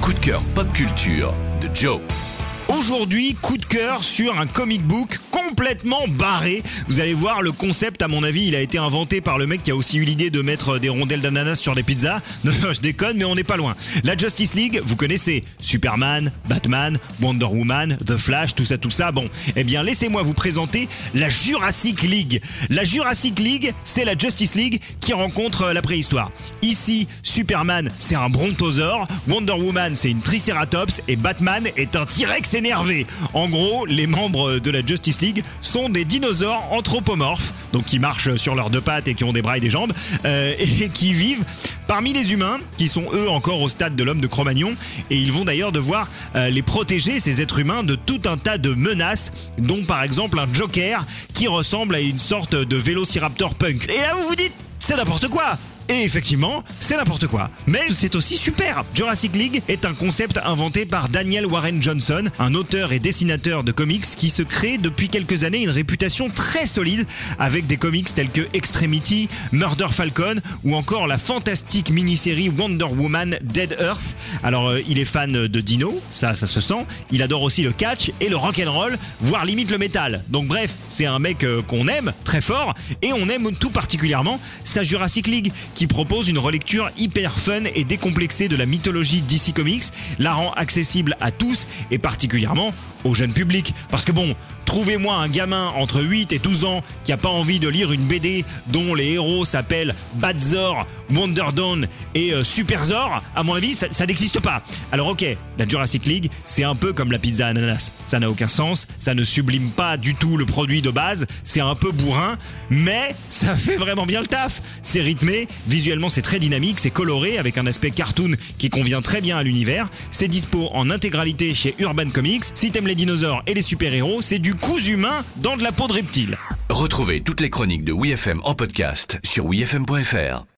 coup de cœur pop culture de Joe. Aujourd'hui, coup de cœur sur un comic book complètement barré. Vous allez voir, le concept, à mon avis, il a été inventé par le mec qui a aussi eu l'idée de mettre des rondelles d'ananas sur des pizzas. Non, je déconne, mais on n'est pas loin. La Justice League, vous connaissez Superman, Batman, Wonder Woman, The Flash, tout ça, tout ça. Bon, eh bien, laissez-moi vous présenter la Jurassic League. La Jurassic League, c'est la Justice League qui rencontre la préhistoire. Ici, Superman, c'est un brontosaure, Wonder Woman, c'est une Triceratops, et Batman est un T-Rex énervé. En gros, les membres de la Justice League sont des dinosaures anthropomorphes, donc qui marchent sur leurs deux pattes et qui ont des bras et des jambes, euh, et qui vivent parmi les humains, qui sont eux encore au stade de l'homme de Cro-Magnon, et ils vont d'ailleurs devoir euh, les protéger, ces êtres humains, de tout un tas de menaces, dont par exemple un Joker qui ressemble à une sorte de vélociraptor punk. Et là vous vous dites, c'est n'importe quoi et effectivement, c'est n'importe quoi. Mais c'est aussi super. Jurassic League est un concept inventé par Daniel Warren Johnson, un auteur et dessinateur de comics qui se crée depuis quelques années une réputation très solide avec des comics tels que Extremity, Murder Falcon ou encore la fantastique mini-série Wonder Woman Dead Earth. Alors euh, il est fan de dino, ça ça se sent. Il adore aussi le catch et le rock and roll, voire limite le métal. Donc bref, c'est un mec euh, qu'on aime très fort et on aime tout particulièrement sa Jurassic League qui propose une relecture hyper fun et décomplexée de la mythologie DC Comics, la rend accessible à tous et particulièrement au jeune public. Parce que bon, trouvez-moi un gamin entre 8 et 12 ans qui a pas envie de lire une BD dont les héros s'appellent Badzor, Wonder Dawn et euh, Superzor, à mon avis, ça, ça n'existe pas. Alors ok, la Jurassic League, c'est un peu comme la pizza ananas. Ça n'a aucun sens, ça ne sublime pas du tout le produit de base, c'est un peu bourrin, mais ça fait vraiment bien le taf. C'est rythmé, visuellement c'est très dynamique, c'est coloré avec un aspect cartoon qui convient très bien à l'univers. C'est dispo en intégralité chez Urban Comics. Si t'aimes les dinosaures et les super-héros, c'est du cousu humain dans de la peau de reptile. Retrouvez toutes les chroniques de WeFM en podcast sur wefm.fr.